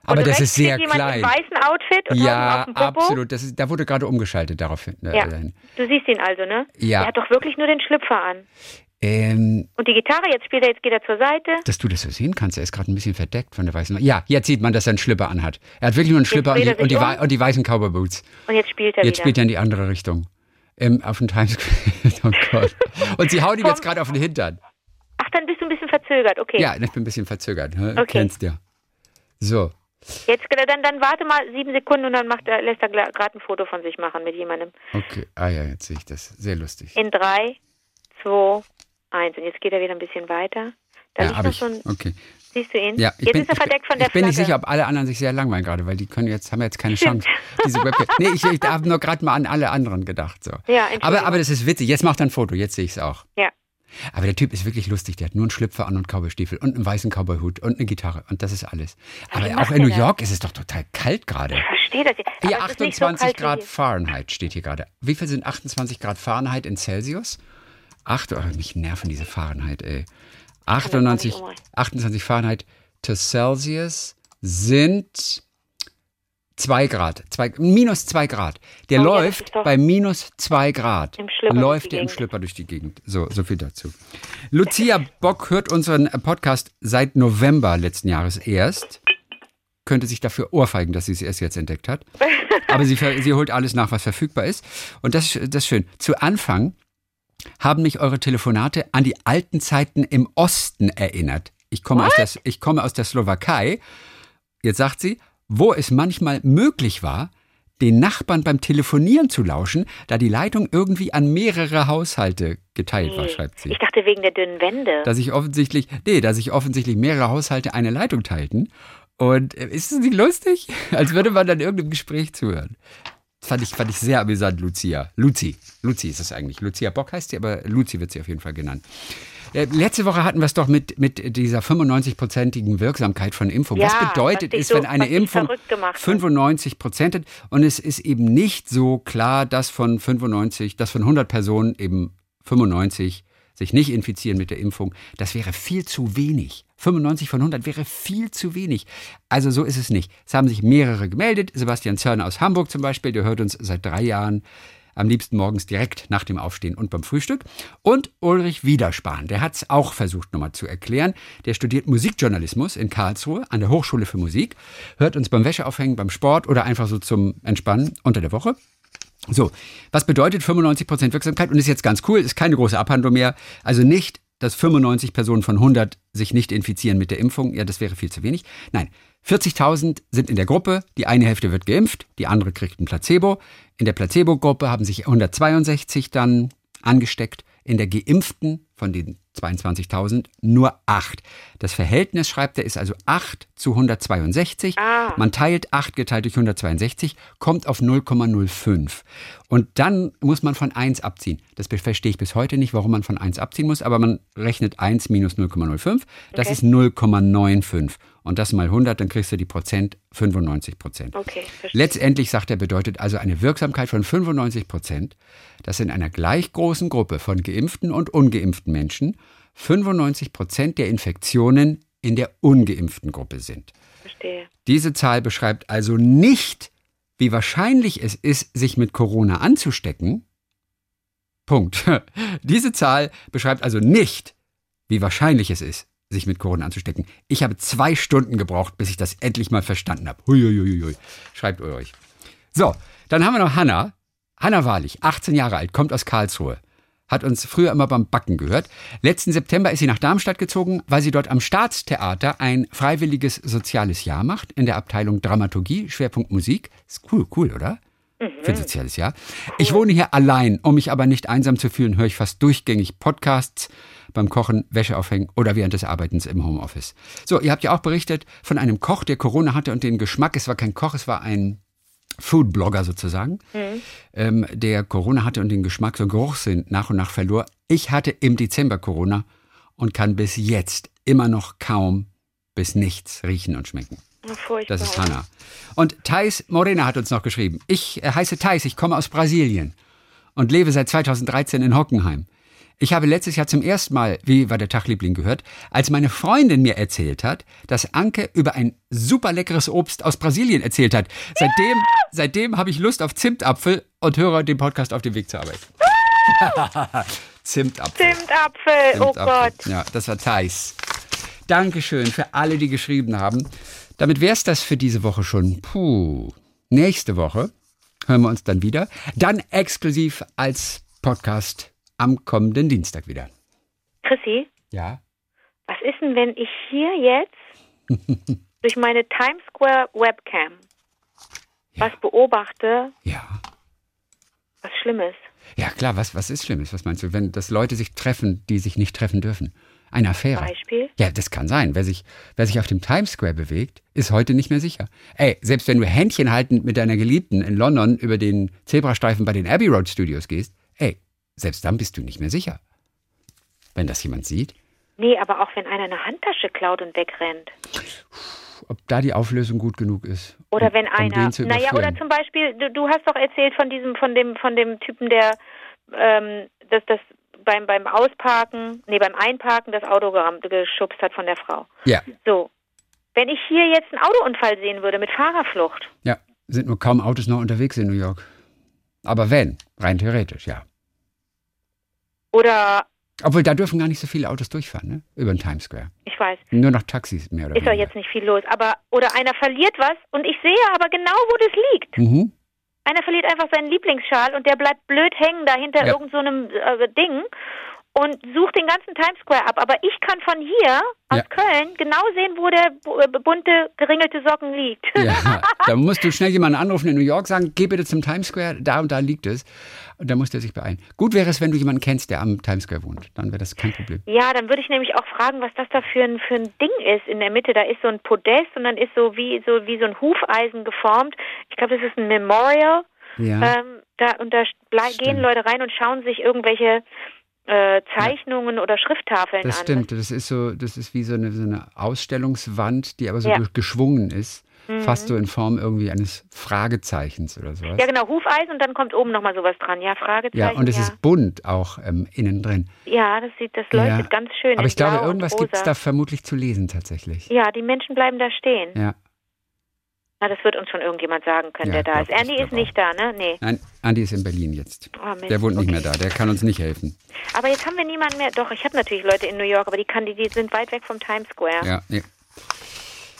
S2: Aber das ist sehr
S3: steht jemand
S2: klein.
S3: im weißen Outfit und
S2: Ja,
S3: auf dem Popo.
S2: absolut. Das ist, da wurde gerade umgeschaltet daraufhin. Äh,
S3: Ja. Du siehst ihn also, ne?
S2: Ja.
S3: Er hat doch wirklich nur den Schlüpfer an.
S2: Ähm,
S3: Und die Gitarre, jetzt spielt er, jetzt geht er zur Seite.
S2: dass du das so sehen kannst, er ist gerade ein bisschen verdeckt von der weißen. Ja, jetzt sieht man, dass er einen Schlüpper anhat. Er hat wirklich nur einen Schlüpper und die, und, die,
S3: um.
S2: und die weißen Cowboy Boots.
S3: Und jetzt spielt er
S2: Jetzt
S3: wieder.
S2: spielt er in die andere Richtung. Ähm, auf den Times Square. oh Gott. Und sie hauen ihm jetzt gerade auf den Hintern.
S3: Ach, dann bist du ein bisschen verzögert. Okay.
S2: Ja, ich bin ein bisschen verzögert.
S3: Okay.
S2: Kennst du. So.
S3: Jetzt dann, dann warte mal sieben Sekunden und dann macht er, lässt er gerade ein Foto von sich machen mit jemandem.
S2: Okay. Ah ja, jetzt sehe ich das. Sehr lustig.
S3: In drei, zwei, eins. Und jetzt geht er wieder ein bisschen weiter. Da
S2: Ja, habe ich.
S3: ein,
S2: Okay.
S3: siehst du ihn?
S2: Ja, ich
S3: jetzt
S2: bin,
S3: ist er verdeckt von der
S2: ich bin nicht
S3: Flagge.
S2: sicher, ob alle anderen sich sehr langweilen gerade, weil die können jetzt, haben jetzt keine. Chance. Diese Webcam. Nee, ich, ich habe nur gerade mal an alle anderen gedacht. So.
S3: Ja,
S2: aber, aber das ist witzig. Jetzt macht er ein Foto, jetzt sehe ich es auch.
S3: Ja.
S2: Aber der Typ ist wirklich lustig. Der hat nur einen Schlüpfer an und Cowboystiefel und einen weißen Cowboyhut und eine Gitarre. Und das ist alles. Aber auch in New
S3: das?
S2: York ist es doch total kalt gerade.
S3: Ich verstehe das. jetzt. So
S2: 28
S3: kalt wie
S2: Grad. Fahrenheit steht hier gerade. Wie viel sind 28 Grad Fahrenheit in Celsius? Acht, oh, mich nerven diese Fahrenheit, ey.
S3: gar
S2: 98,
S3: nicht umrechnen.
S2: 28 Fahrenheit to Celsius sind 2 Grad. Zwei, minus 2 Grad. Der
S3: Oh
S2: läuft bei minus 2 Grad.
S3: Im Schlüpper
S2: läuft der im. Schlüpper durch die Gegend. So, so viel dazu. Lucia Bock hört unseren Podcast seit November letzten Jahres erst. Könnte sich dafür ohrfeigen, dass sie es erst jetzt entdeckt hat. Aber sie, sie holt alles nach, was verfügbar ist. Und das, das ist schön. Zu Anfang haben mich eure Telefonate an die alten Zeiten im Osten erinnert. Ich komme, aus der, ich komme aus der Slowakei. Jetzt sagt sie, wo es manchmal möglich war, den Nachbarn beim Telefonieren zu lauschen, da die Leitung irgendwie an mehrere Haushalte geteilt war,
S3: Nee.
S2: schreibt sie.
S3: Ich dachte wegen der dünnen Wände.
S2: Dass sich offensichtlich, nee, dass sich offensichtlich mehrere Haushalte eine Leitung teilten. Und äh, ist es nicht lustig? Als würde man dann irgendeinem Gespräch zuhören. Das fand ich, fand ich sehr amüsant, Lucia. Luzi. Luzi ist es eigentlich. Lucia Bock heißt sie, aber Luzi wird sie auf jeden Fall genannt. Äh, Letzte Woche hatten wir es doch mit, mit dieser 95-prozentigen Wirksamkeit von Impfung.
S3: Ja,
S2: was bedeutet ist,
S3: so-
S2: wenn eine Impfung
S3: verrückt gemacht hat.
S2: 95 Prozent hat und es ist eben nicht so klar, dass von 95, dass von 100 Personen eben 95 sich nicht infizieren mit der Impfung. Das wäre viel zu wenig. 95 von 100 wäre viel zu wenig. Also so ist es nicht. Es haben sich mehrere gemeldet. Sebastian Zörner aus Hamburg zum Beispiel, der hört uns seit drei Jahren am liebsten morgens direkt nach dem Aufstehen und beim Frühstück. Und Ulrich Wiederspahn, der hat es auch versucht nochmal zu erklären. Der studiert Musikjournalismus in Karlsruhe an der Hochschule für Musik, hört uns beim Wäscheaufhängen, beim Sport oder einfach so zum Entspannen unter der Woche. So, was bedeutet 95% Wirksamkeit? Und ist jetzt ganz cool, ist keine große Abhandlung mehr. Also nicht, dass 95 Personen von 100 sich nicht infizieren mit der Impfung. Ja, das wäre viel zu wenig. Nein, 40.000 sind in der Gruppe. Die eine Hälfte wird geimpft, die andere kriegt ein Placebo. In der Placebo-Gruppe haben sich 162 dann angesteckt. In der Geimpften von den 22.000 nur 8. Das Verhältnis, schreibt er, ist also 8 zu 162.
S3: Ah.
S2: Man teilt 8 geteilt durch 162, kommt auf 0,05. Und dann muss man von 1 abziehen. Das verstehe ich bis heute nicht, warum man von 1 abziehen muss, aber man rechnet 1 minus 0,05. Das
S3: Okay.
S2: ist 0,95. Und das mal 100, dann kriegst du die Prozent 95 Prozent.
S3: Okay, verstehe.
S2: Letztendlich, sagt er, bedeutet also eine Wirksamkeit von 95 Prozent, dass in einer gleich großen Gruppe von geimpften und ungeimpften Menschen 95 Prozent der Infektionen in der ungeimpften Gruppe sind.
S3: verstehe.
S2: Diese Zahl beschreibt also nicht, wie wahrscheinlich es ist, sich mit Corona anzustecken. Punkt. Diese Zahl beschreibt also nicht, wie wahrscheinlich es ist, sich mit Corona anzustecken. Ich habe zwei Stunden gebraucht, bis ich das endlich mal verstanden habe. Huiuiuiui. Schreibt euch. So, dann haben wir noch Hanna. Hanna Wahrlich, 18 Jahre alt, kommt aus Karlsruhe. Hat uns früher immer beim Backen gehört. Letzten September ist sie nach Darmstadt gezogen, weil sie dort am Staatstheater ein freiwilliges soziales Jahr macht in der Abteilung Dramaturgie, Schwerpunkt Musik. Ist cool, cool, oder? Für ein soziales Jahr. Ich wohne hier allein, um mich aber nicht einsam zu fühlen, höre ich fast durchgängig Podcasts beim Kochen, Wäsche aufhängen oder während des Arbeitens im Homeoffice. So, ihr habt ja auch berichtet von einem Koch, der Corona hatte und den Geschmack, es war kein Koch, es war ein Foodblogger sozusagen, ähm, der Corona hatte und den Geschmack, so einen Geruchssinn nach und nach verlor. Ich hatte im Dezember Corona und kann bis jetzt immer noch kaum bis nichts riechen und schmecken.
S3: Furchtbar.
S2: Das ist Hanna. Und Thais Morena hat uns noch geschrieben. Ich äh, heiße Thais, ich komme aus Brasilien und lebe seit 2013 in Hockenheim. Ich habe letztes Jahr zum ersten Mal, wie war der Tagliebling gehört, als meine Freundin mir erzählt hat, dass Anke über ein super leckeres Obst aus Brasilien erzählt hat. Seitdem, seitdem habe ich Lust auf Zimtapfel und höre den Podcast auf dem Weg zur Arbeit. Zimtapfel.
S3: Zimtapfel, oh
S2: Zimtapfel.
S3: Gott.
S2: Ja, das war Thais. Dankeschön für alle, die geschrieben haben. Damit wär's das für diese Woche schon. Puh. Nächste Woche hören wir uns dann wieder. Dann exklusiv als Podcast am kommenden Dienstag wieder.
S3: Chrissy,
S2: Ja.
S3: was ist denn, wenn ich hier jetzt durch meine Times Square Webcam was beobachte,
S2: Ja.
S3: was Schlimmes?
S2: Ja, klar, was, was ist Schlimmes? Was meinst du, wenn das Leute sich treffen, die sich nicht treffen dürfen? Eine Affäre.
S3: Beispiel?
S2: Ja, das kann sein. Wer sich, wer sich auf dem Times Square bewegt, ist heute nicht mehr sicher. Ey, selbst wenn du Händchen haltend mit deiner Geliebten in London über den Zebrastreifen bei den Abbey Road Studios gehst, selbst dann bist du nicht mehr sicher. Wenn das jemand sieht,
S3: Nee, aber auch wenn einer eine Handtasche klaut und wegrennt.
S2: ob da die Auflösung gut genug ist.
S3: Oder
S2: um,
S3: wenn
S2: um
S3: einer,
S2: zu
S3: naja, oder zum Beispiel, du, du hast doch erzählt von diesem, von dem, von dem Typen, der ähm, das, das beim, beim Ausparken, nee, beim Einparken das Auto geschubst hat von der Frau.
S2: Ja,
S3: So. Wenn ich hier jetzt einen Autounfall sehen würde mit Fahrerflucht,
S2: ja, sind nur kaum Autos noch unterwegs in New York. Aber wenn, rein theoretisch, ja.
S3: Oder
S2: Obwohl, da dürfen gar nicht so viele Autos durchfahren, ne? Über den Times Square.
S3: ich weiß,
S2: Nur noch Taxis mehr oder
S3: ist doch
S2: weniger.
S3: jetzt nicht viel los, aber oder einer verliert was und ich sehe aber genau, wo das liegt.
S2: Mhm.
S3: Einer verliert einfach seinen Lieblingsschal und der bleibt blöd hängen da hinter
S2: Ja.
S3: irgend so einem äh, Ding und sucht den ganzen Times Square ab. Aber ich kann von hier aus
S2: Ja.
S3: Köln genau sehen, wo der äh, bunte, geringelte Socken liegt.
S2: Ja, da musst du schnell jemanden anrufen in New York, sagen, geh bitte zum Times Square, da und da liegt es. Und da muss der sich beeilen. Gut wäre es, wenn du jemanden kennst, der am Times Square wohnt. Dann wäre das kein Problem.
S3: Ja, dann würde ich nämlich auch fragen, was das da für ein, für ein Ding ist in der Mitte. Da ist so ein Podest und dann ist so wie so wie so ein Hufeisen geformt. Ich glaube, das ist ein Memorial.
S2: Ja,
S3: Ähm, da und da blei- gehen Leute rein und schauen sich irgendwelche äh, Zeichnungen oder Schrifttafeln
S2: das
S3: an.
S2: stimmt. Das ist so, das ist wie so eine, so eine Ausstellungswand, die aber so
S3: Ja.
S2: Ge- geschwungen ist. Fast so in Form irgendwie eines Fragezeichens oder sowas.
S3: Ja, genau, Hufeisen und dann kommt oben nochmal sowas dran. Ja, Fragezeichen.
S2: Ja, und es
S3: ja.
S2: ist bunt auch ähm, innen drin.
S3: Ja, das sieht, das leuchtet
S2: Ja.
S3: ganz schön.
S2: Aber ich glaube, irgendwas gibt es da vermutlich zu lesen tatsächlich.
S3: Ja, die Menschen bleiben da stehen.
S2: Ja.
S3: Na, das wird uns schon irgendjemand sagen können,
S2: Ja,
S3: der da ist. Andy ist nicht da, ne? Nee.
S2: Nein, Andi ist in Berlin jetzt.
S3: Oh.
S2: Der wohnt nicht mehr da, der kann uns nicht helfen.
S3: Aber jetzt haben wir niemanden mehr. Doch, ich habe natürlich Leute in New York, aber die, kann, die, die sind weit weg vom Times Square.
S2: Ja, nee.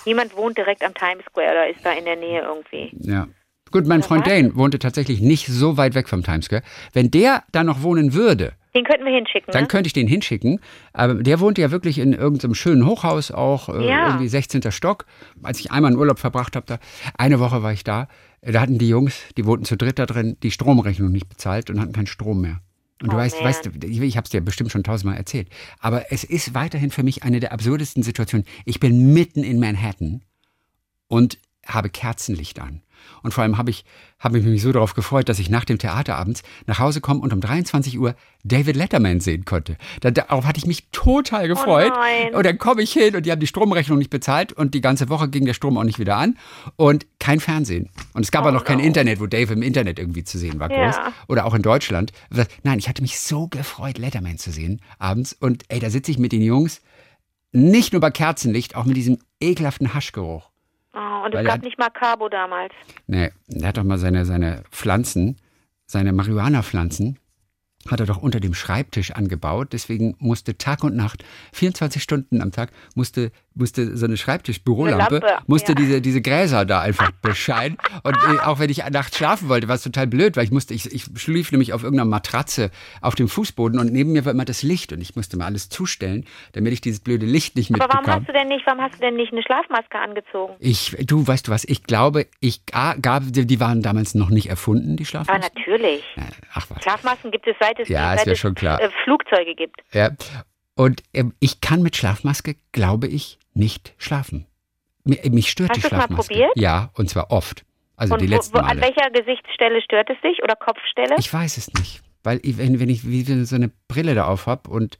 S3: Niemand wohnt direkt am Times Square oder ist da in der Nähe irgendwie.
S2: Ja. Gut, mein Freund? Dane wohnte tatsächlich nicht so weit weg vom Times Square. Wenn der da noch wohnen würde,
S3: Den könnten wir hinschicken,
S2: dann
S3: ne?
S2: könnte ich den hinschicken. Aber der wohnt ja wirklich in irgendeinem schönen Hochhaus, auch äh,
S3: Ja.
S2: irgendwie 16. Stock. Als ich einmal einen Urlaub verbracht habe, da, eine Woche war ich da, da hatten die Jungs, die wohnten zu dritt da drin, die Stromrechnung nicht bezahlt und hatten keinen Strom mehr. Und du
S3: Oh,
S2: weißt,
S3: man.
S2: weißt ich habe es dir bestimmt schon tausendmal erzählt, aber es ist weiterhin für mich eine der absurdesten Situationen. Ich bin mitten in Manhattan und habe Kerzenlicht an. Und vor allem habe ich, habe ich mich so darauf gefreut, dass ich nach dem Theaterabend nach Hause komme und um 23 Uhr David Letterman sehen konnte. Da, darauf hatte ich mich total gefreut.
S3: Oh
S2: und dann komme ich hin und die haben die Stromrechnung nicht bezahlt und die ganze Woche ging der Strom auch nicht wieder an und kein Fernsehen. Und es gab
S3: Oh
S2: auch noch kein
S3: no.
S2: Internet, wo Dave im Internet irgendwie zu sehen war groß.
S3: Ja.
S2: Oder auch in Deutschland. Nein, ich hatte mich so gefreut, Letterman zu sehen abends. Und ey, da sitze ich mit den Jungs, nicht nur bei Kerzenlicht, auch mit diesem ekelhaften Haschgeruch.
S3: Oh, und
S2: Weil
S3: es gab
S2: hat-
S3: nicht mal Carbo damals.
S2: Nee, er hat doch mal seine, seine Pflanzen, seine Marihuana-Pflanzen, hat er doch unter dem Schreibtisch angebaut. Deswegen musste Tag und Nacht, 24 Stunden am Tag, musste, musste so eine Schreibtisch-Bürolampe, musste
S3: ja.
S2: diese, diese Gräser da einfach bescheinen. Und äh, auch wenn ich nachts schlafen wollte, war es total blöd, weil ich musste, ich, ich schlief nämlich auf irgendeiner Matratze auf dem Fußboden und neben mir war immer das Licht und ich musste mal alles zustellen, damit ich dieses blöde Licht nicht
S3: Aber warum
S2: mitbekam.
S3: hast du denn nicht, warum hast du denn nicht eine Schlafmaske angezogen?
S2: Ich, du, weißt du was, ich glaube, ich ah, gab, die waren damals noch nicht erfunden, die
S3: Aber
S2: Schlafmasken.
S3: natürlich.
S2: Ja, Ach was.
S3: Schlafmasken gibt es seit es,
S2: Ja, ist
S3: seit es
S2: schon klar.
S3: äh, Flugzeuge gibt.
S2: Ja. Und ähm, ich kann mit Schlafmaske, glaube ich, nicht schlafen. Mir, mich stört
S3: Hast
S2: die
S3: du's mal
S2: Schlafmaske.
S3: probiert?
S2: Ja, und zwar oft. Also
S3: Und
S2: die
S3: wo,
S2: letzten
S3: wo, an
S2: Male.
S3: welcher Gesichtsstelle stört es dich oder Kopfstelle?
S2: Ich weiß es nicht. Weil ich, wenn, wenn ich wie so eine Brille da auf habe und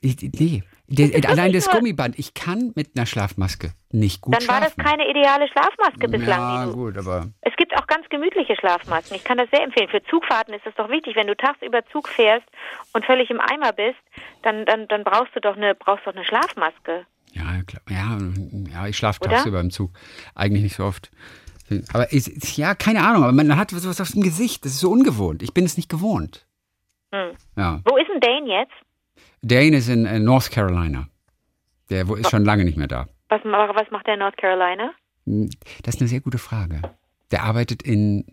S2: ich, nee. Der, allein das Gummiband, ich kann mit einer Schlafmaske nicht gut
S3: Dann war das
S2: schlafen.
S3: keine ideale Schlafmaske bislang.
S2: ja, gut, aber
S3: Es gibt auch ganz gemütliche Schlafmasken. Ich kann das sehr empfehlen. Für Zugfahrten ist das doch wichtig. Wenn du tagsüber Zug fährst und völlig im Eimer bist, dann, dann, dann brauchst du doch eine, brauchst doch eine Schlafmaske.
S2: Ja, klar. Ja, ja ich schlafe tagsüber im Zug. Eigentlich nicht so oft. Aber ist, ist- ja, keine Ahnung, aber man hat was auf dem Gesicht. Das ist so ungewohnt. Ich bin es nicht gewohnt.
S3: Hm.
S2: Ja.
S3: Wo ist denn Dane jetzt?
S2: Dane ist in äh, North Carolina. Der wo ist schon lange nicht mehr da.
S3: Was, was macht der in North Carolina?
S2: Hm, Das ist eine sehr gute Frage. Der arbeitet in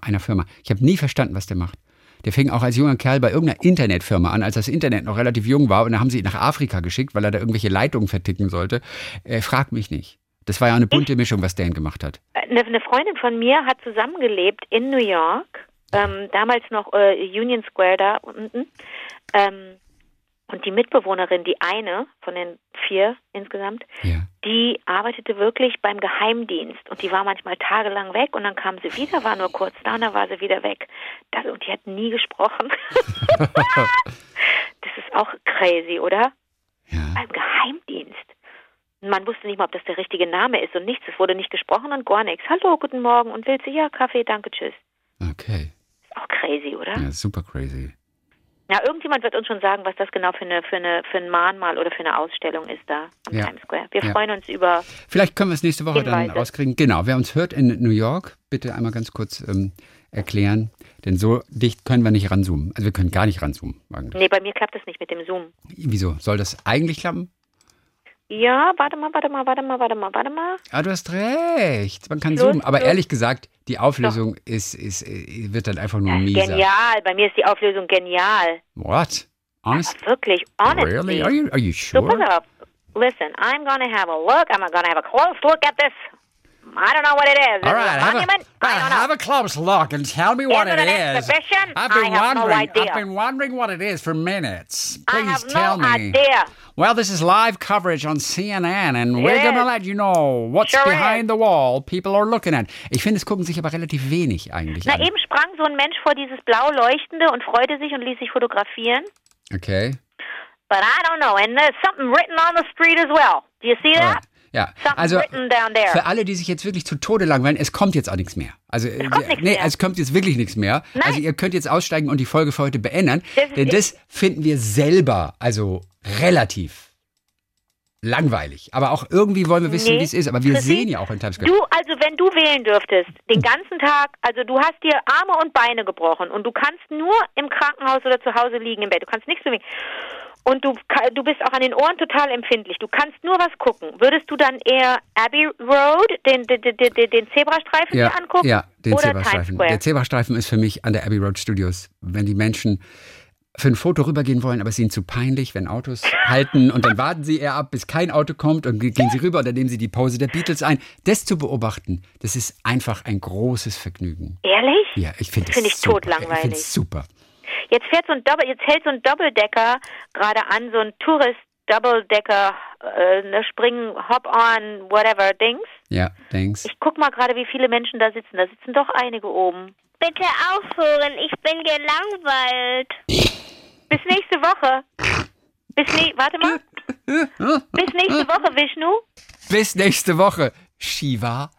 S2: einer Firma. Ich habe nie verstanden, was der macht. Der fing auch als junger Kerl bei irgendeiner Internetfirma an, als das Internet noch relativ jung war. Und da haben sie ihn nach Afrika geschickt, weil er da irgendwelche Leitungen verticken sollte. Äh, frag mich nicht. Das war ja eine bunte Mischung, was Dan gemacht hat.
S3: Eine, eine Freundin von mir hat zusammengelebt in New York, ähm, damals noch äh, Union Square da unten. Ähm, und die Mitbewohnerin, die eine von den vier insgesamt,
S2: Ja.
S3: die arbeitete wirklich beim Geheimdienst und die war manchmal tagelang weg und dann kam sie wieder, war nur kurz da und dann war sie wieder weg. Das, und die hat nie gesprochen. das ist auch crazy, oder?
S2: Ja.
S3: Beim Geheimdienst. Man wusste nicht mal, ob das der richtige Name ist und nichts. Es wurde nicht gesprochen und gar nichts. Hallo, guten Morgen und willst du? Ja, Kaffee, danke, tschüss.
S2: Okay.
S3: Ist auch crazy, oder?
S2: Ja, super crazy.
S3: Ja, irgendjemand wird uns schon sagen, was das genau für eine für eine für ein Mahnmal oder für eine Ausstellung ist da am
S2: Ja.
S3: Times Square. Wir
S2: Ja.
S3: freuen uns über
S2: Vielleicht können wir es nächste Woche dann
S3: Hinweise.
S2: rauskriegen. Genau, wer uns hört in New York, bitte einmal ganz kurz ähm, erklären. Denn so dicht können wir nicht ranzoomen. Also wir können gar nicht ranzoomen. Eigentlich.
S3: Nee, bei mir klappt das nicht mit dem Zoom.
S2: Wieso? Soll das eigentlich klappen?
S3: Ja, warte mal, warte mal, warte mal, warte mal, warte mal.
S2: Ah, du hast recht. Man kann zoomen. Aber ehrlich gesagt, die Auflösung ist, ist, äh, wird dann einfach nur mieser.
S3: genial. Bei mir ist die Auflösung genial.
S2: What? Honest?
S3: Wirklich, honestly.
S2: Really? Are you, are you
S3: So
S2: sure?
S3: pass auf. Listen, I'm gonna have a look. I'm gonna have a close look at this. I don't know what it is. Is
S2: All
S3: it a
S2: have
S3: monument? I don't know.
S2: have a close look and tell me what
S3: Is
S2: it
S3: it an
S2: is.
S3: exhibition?
S2: I've been
S3: I have no
S2: wondering.
S3: idea.
S2: I've been wondering what it is for minutes.
S3: I
S2: Please
S3: have
S2: tell
S3: no
S2: me.
S3: idea.
S2: Well, this is live coverage on CNN, and we're going to let you know what's
S3: Sure
S2: behind
S3: is.
S2: the wall people are looking at. Ich finde, es gucken sich aber relativ wenig eigentlich
S3: Na,
S2: an.
S3: eben sprang so ein Mensch vor dieses blau leuchtende und freute sich und ließ sich fotografieren.
S2: Okay.
S3: But I don't know. And there's something written on the street as well. Do you see that?
S2: Ja, also für alle, die sich jetzt wirklich zu Tode langweilen, es kommt jetzt auch nichts mehr. Also, äh,
S3: kommt nichts
S2: nee,
S3: mehr.
S2: es kommt jetzt wirklich nichts mehr.
S3: Nein.
S2: Also, ihr könnt jetzt aussteigen und die Folge für heute beenden,
S3: Das
S2: denn das finden wir selber, also relativ langweilig. Aber auch irgendwie wollen wir wissen,
S3: Nee,
S2: wie es ist. Aber wir sehen ja auch in Times Square.
S3: Du, also wenn du wählen dürftest, den ganzen Tag, also du hast dir Arme und Beine gebrochen und du kannst nur im Krankenhaus oder zu Hause liegen im Bett, du kannst nichts bewegen. Und du, du bist auch an den Ohren total empfindlich. Du kannst nur was gucken. Würdest du dann eher Abbey Road, den, den, den, den, Zebrastreifen
S2: ja,
S3: angucken?
S2: ja, den
S3: oder
S2: Zebrastreifen. Der Zebrastreifen ist für mich an der Abbey Road Studios, wenn die Menschen für ein Foto rübergehen wollen, aber es ist ihnen zu peinlich, wenn Autos halten und dann warten sie eher ab, bis kein Auto kommt und gehen sie rüber und dann nehmen sie die Pose der Beatles ein. Das zu beobachten, das ist einfach ein großes Vergnügen.
S3: Ehrlich?
S2: Ja, ich finde
S3: Finde
S2: es
S3: ich
S2: super.
S3: totlangweilig.
S2: Ich finde es super.
S3: Jetzt fährt so ein Double, jetzt hält so ein Doppeldecker gerade an, so ein Tourist Doubledecker äh, eine Springen, Hop-on, whatever, Dings.
S2: Ja, Dings.
S3: Ich guck mal gerade, wie viele Menschen da sitzen. Da sitzen doch einige oben.
S1: Bitte aufhören, ich bin gelangweilt.
S3: Bis nächste Woche. Bis ne warte mal. Bis nächste Woche, Vishnu.
S2: Bis nächste Woche, Shiva.